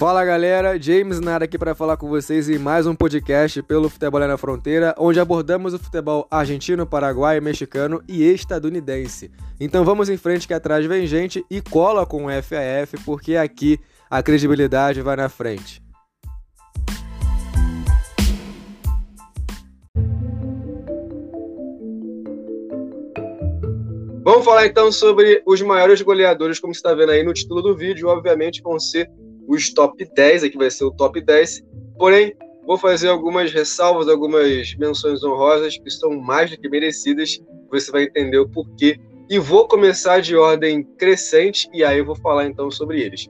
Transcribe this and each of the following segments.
Fala galera, James Nara aqui para falar com vocês em mais um podcast pelo Futebol na Fronteira, onde abordamos o futebol argentino, paraguaio, mexicano e estadunidense. Então vamos em frente que atrás vem gente e cola com o FAF, porque aqui a credibilidade vai na frente. Vamos falar então sobre os maiores goleadores, como você está vendo aí no título do vídeo, obviamente vão ser os top 10, aqui vai ser o top 10. Porém, vou fazer algumas ressalvas, algumas menções honrosas que são mais do que merecidas. Você vai entender o porquê. E vou começar de ordem crescente e aí eu vou falar então sobre eles.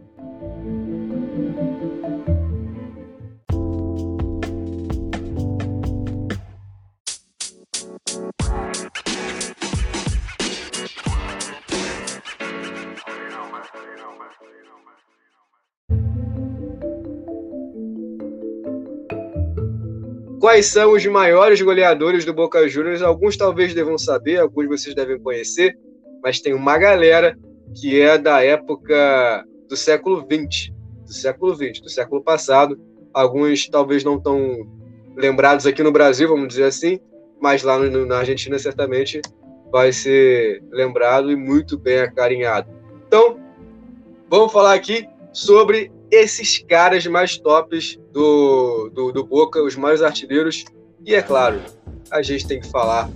Quais são os maiores goleadores do Boca Juniors? Alguns talvez devam saber, alguns vocês devem conhecer, mas tem uma galera que é da época do século XX, do século XX, do século passado. Alguns talvez não tão lembrados aqui no Brasil, vamos dizer assim, mas lá no, na Argentina certamente vai ser lembrado e muito bem acarinhado. Então, vamos falar aqui sobre esses caras mais tops do, do, do Boca, os mais artilheiros. E é claro, a gente tem que falar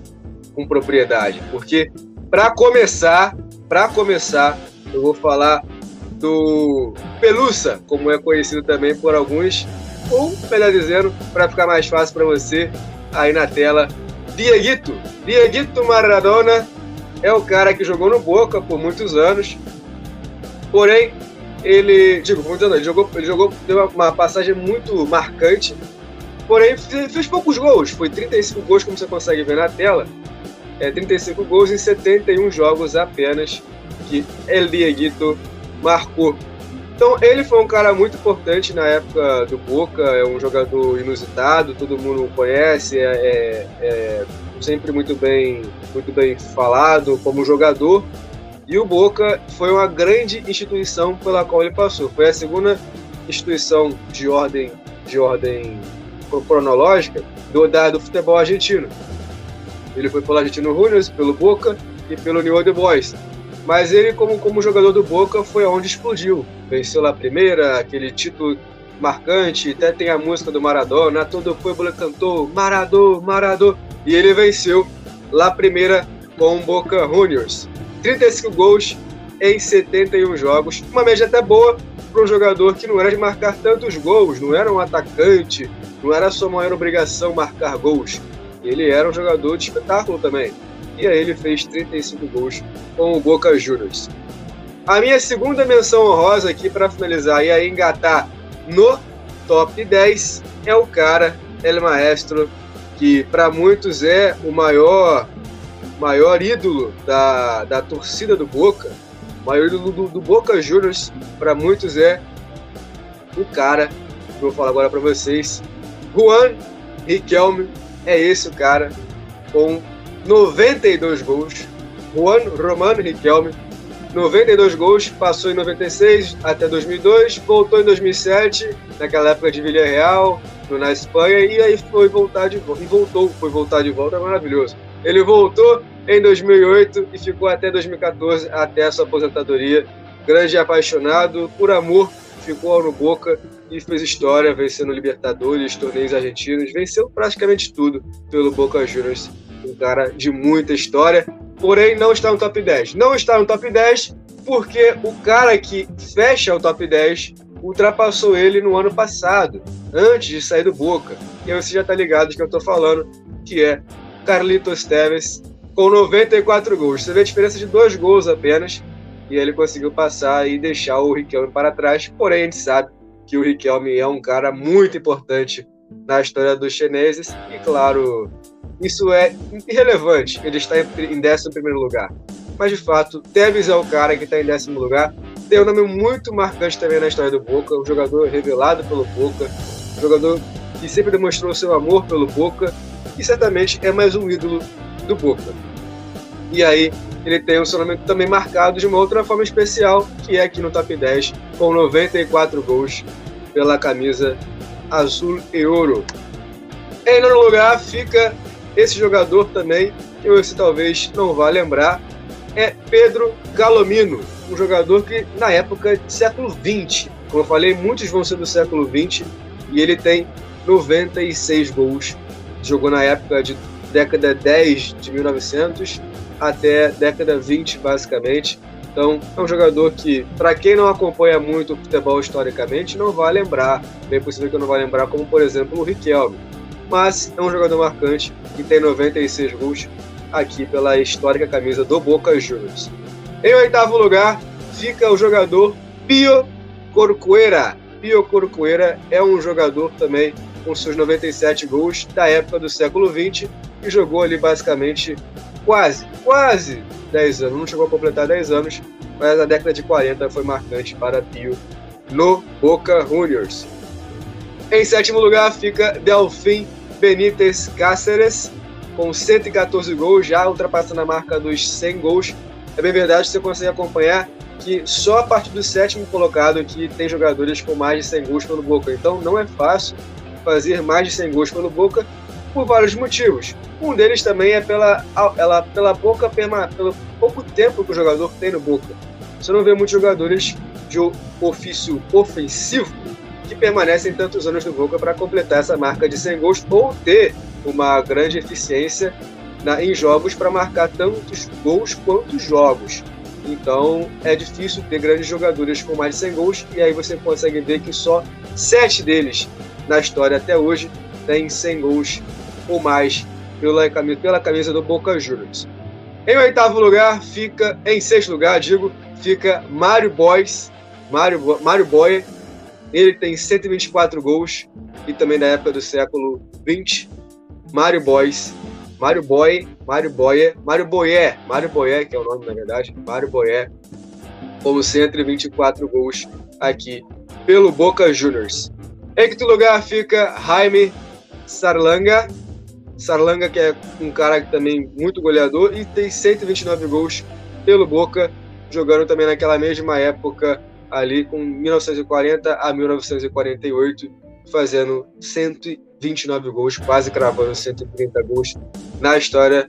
com propriedade, porque para começar, para começar, eu vou falar do Pelusa, como é conhecido também por alguns, ou melhor dizendo, para ficar mais fácil para você, aí na tela, Dieguito. Dieguito Maradona é o cara que jogou no Boca por muitos anos, porém ele, digo, muito ele jogou, ele jogou, deu uma passagem muito marcante, porém fez poucos gols, foi 35 gols, como você consegue ver na tela, é, 35 gols em 71 jogos apenas que El Dieguito marcou. Então ele foi um cara muito importante na época do Boca, é um jogador inusitado, todo mundo conhece, é, é, é sempre muito bem, muito bem falado como jogador, e o Boca foi uma grande instituição pela qual ele passou. Foi a segunda instituição de ordem, de ordem cronológica do, da, do futebol argentino. Ele foi pelo Argentino Juniors, pelo Boca e pelo New Old Boys. Mas ele, como, como jogador do Boca, foi onde explodiu. Venceu lá a primeira, aquele título marcante, até tem a música do Maradona, todo o povo cantou Maradô, Maradô, e ele venceu lá a primeira com o Boca Juniors. 35 gols em 71 jogos. Uma média até boa para um jogador que não era de marcar tantos gols, não era um atacante, não era sua maior obrigação marcar gols. Ele era um jogador de espetáculo também. E aí ele fez 35 gols com o Boca Juniors. A minha segunda menção honrosa aqui para finalizar e aí engatar no top 10 é o cara, El Maestro, que para muitos é o maior maior ídolo da, da torcida do Boca, maior ídolo do, do Boca Juniors, para muitos é o cara que eu vou falar agora para vocês. Juan Riquelme é esse o cara, com 92 gols. Juan Romano Riquelme, 92 gols, passou em 96 até 2002, voltou em 2007, naquela época de Villarreal, na Espanha, e aí foi voltar de volta, e voltou, foi voltar de volta, maravilhoso. Ele voltou em 2008 e ficou até 2014, até a sua aposentadoria. Grande apaixonado, por amor, ficou no Boca e fez história, vencendo Libertadores, torneios argentinos, venceu praticamente tudo pelo Boca Juniors. Um cara de muita história, porém não está no top 10. Não está no top 10 porque o cara que fecha o top 10 ultrapassou ele no ano passado, antes de sair do Boca. E aí você já está ligado que eu estou falando, que é Carlitos Teves, com 94 gols. Você vê a diferença de dois gols apenas, e ele conseguiu passar e deixar o Riquelme para trás. Porém, a gente sabe que o Riquelme é um cara muito importante na história dos chineses, e claro, isso é irrelevante, ele está em 11 lugar. Mas de fato, Tevez é o cara que está em décimo lugar. Tem um nome muito marcante também na história do Boca, um jogador revelado pelo Boca, um jogador que sempre demonstrou seu amor pelo Boca e certamente é mais um ídolo do Boca. E aí ele tem um seu também marcado de uma outra forma especial, que é aqui no top 10, com 94 gols pela camisa azul e ouro. Em nono lugar fica esse jogador também, que você talvez não vá lembrar, é Pedro Galomino, um jogador que na época do século XX, como eu falei, muitos vão ser do século XX, e ele tem 96 gols. Jogou na época de década 10 de 1900 até década 20, basicamente. Então, é um jogador que, para quem não acompanha muito o futebol historicamente, não vai lembrar. Bem possível que não vai lembrar, como por exemplo o Riquelme. Mas é um jogador marcante que tem 96 gols aqui pela histórica camisa do Boca Juniors. Em oitavo lugar fica o jogador Pio Corcuera. Pio Corcuera é um jogador também com seus 97 gols da época do século 20 e jogou ali basicamente quase, quase 10 anos, não chegou a completar 10 anos, mas a década de 40 foi marcante para Pio no Boca Juniors. Em sétimo lugar fica Delfim Benítez Cáceres, com 114 gols, já ultrapassando a marca dos 100 gols. É bem verdade, você consegue acompanhar que só a partir do sétimo colocado aqui tem jogadores com mais de 100 gols pelo Boca. Então não é fácil fazer mais de 100 gols pelo Boca por vários motivos. Um deles também é pela, ela, pela boca, pelo pouco tempo que o jogador tem no Boca. Você não vê muitos jogadores de ofício ofensivo que permanecem tantos anos no Boca para completar essa marca de 100 gols ou ter uma grande eficiência na, em jogos para marcar tantos gols quanto jogos. Então é difícil ter grandes jogadores com mais de 100 gols e aí você consegue ver que só sete deles na história até hoje têm 100 gols ou mais pela camisa, pela camisa do Boca Juniors. Em oitavo lugar fica, em sexto lugar, digo, fica Mário Boys, Mário, Mário. Ele tem 124 gols e também da época do século 20. Mário Boys, Mário Boy, Mário Boyer, Mário Boyer, Mário Boyer, que é o nome na verdade, Mário Boyer, com 124 gols aqui pelo Boca Juniors. Em quinto lugar fica Jaime Sarlanga, Sarlanga, que é um cara também muito goleador e tem 129 gols pelo Boca, jogando também naquela mesma época ali com 1940 a 1948, fazendo 129 gols, quase cravando 130 gols na história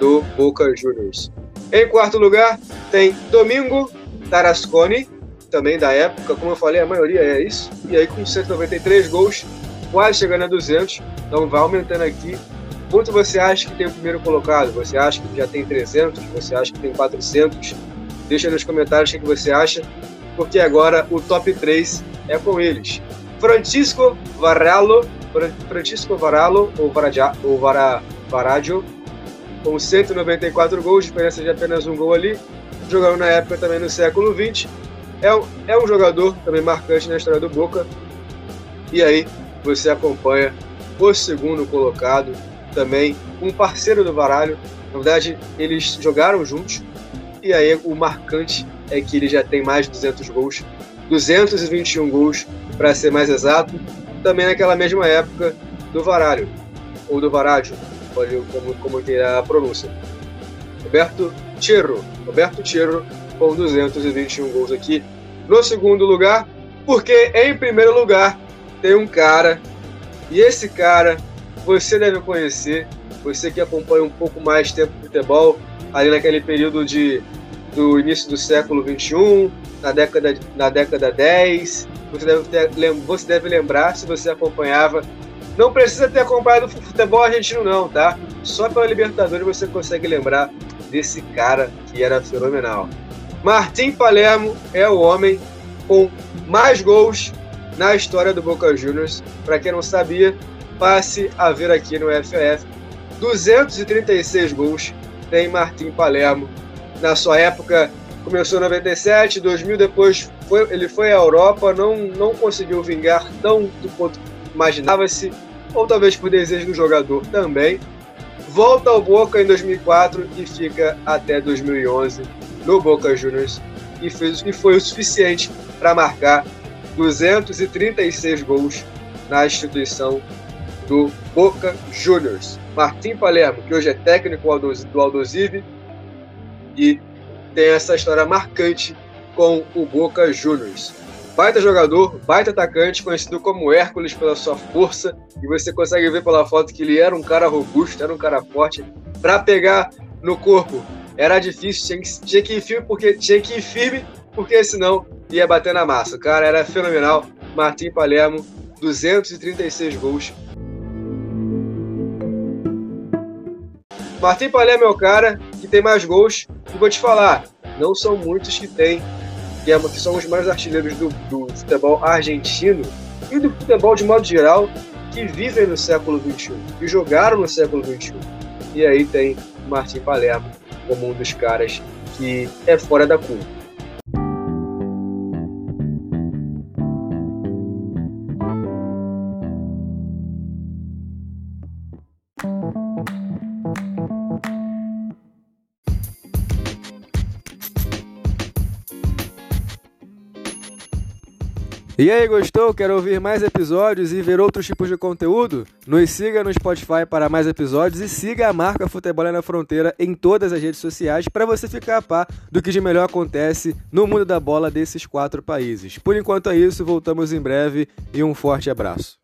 do Boca Juniors. Em quarto lugar tem Domingo Tarasconi, também da época, como eu falei, a maioria é isso, e aí com 193 gols, quase chegando a 200, então vai aumentando aqui Quanto você acha que tem o primeiro colocado? Você acha que já tem 300? Você acha que tem 400? Deixa nos comentários o que você acha, porque agora o top 3 é com eles. Francisco Varallo, Francisco Varallo, ou, ou Vara, Varadio, com 194 gols, diferença de apenas um gol ali, jogando na época também no século 20. É um, é um jogador também marcante na história do Boca. E aí você acompanha o segundo colocado, também um parceiro do Varalho. Na verdade, eles jogaram juntos. E aí o marcante é que ele já tem mais de 200 gols, 221 gols para ser mais exato, também naquela mesma época do Varalho, ou do Varádio, como, como que a pronúncia. Roberto Tiro, Roberto Tiro com 221 gols aqui no segundo lugar, porque em primeiro lugar tem um cara, e esse cara você deve conhecer, você que acompanha um pouco mais tempo de futebol, ali naquele período de, do início do século XXI, na década, na década 10, você deve, ter, você deve lembrar, se você acompanhava, não precisa ter acompanhado futebol argentino não, tá? Só pela Libertadores você consegue lembrar desse cara que era fenomenal. Martim Palermo é o homem com mais gols na história do Boca Juniors. Para quem não sabia, passe a ver aqui no FF. 236 gols tem Martim Palermo. Na sua época, começou em 97, 2000 depois foi, ele foi à Europa, não, não conseguiu vingar tanto quanto imaginava-se, ou talvez por desejo do jogador também. Volta ao Boca em 2004 e fica até 2011 no Boca Juniors e, fez, e foi o suficiente para marcar 236 gols na instituição do Boca Juniors. Martim Palermo, que hoje é técnico do Aldosive e tem essa história marcante com o Boca Juniors. baita jogador, baita atacante, conhecido como Hércules pela sua força, e você consegue ver pela foto que ele era um cara robusto, era um cara forte, para pegar no corpo. Era difícil, tinha que, tinha que ir firme porque tinha que ir firme, porque senão ia bater na massa. Cara era fenomenal. Martim Palermo, 236 gols. Martim Palermo é o cara que tem mais gols. E vou te falar, não são muitos que tem, que, é, que são os mais artilheiros do, do futebol argentino e do futebol de modo geral, que vivem no século XXI, que jogaram no século XXI. E aí tem Martim Palermo como um dos caras que é fora da curva. E aí, gostou? Quer ouvir mais episódios e ver outros tipos de conteúdo? Nos siga no Spotify para mais episódios e siga a marca Futebol na Fronteira em todas as redes sociais para você ficar a par do que de melhor acontece no mundo da bola desses quatro países. Por enquanto é isso, voltamos em breve e um forte abraço.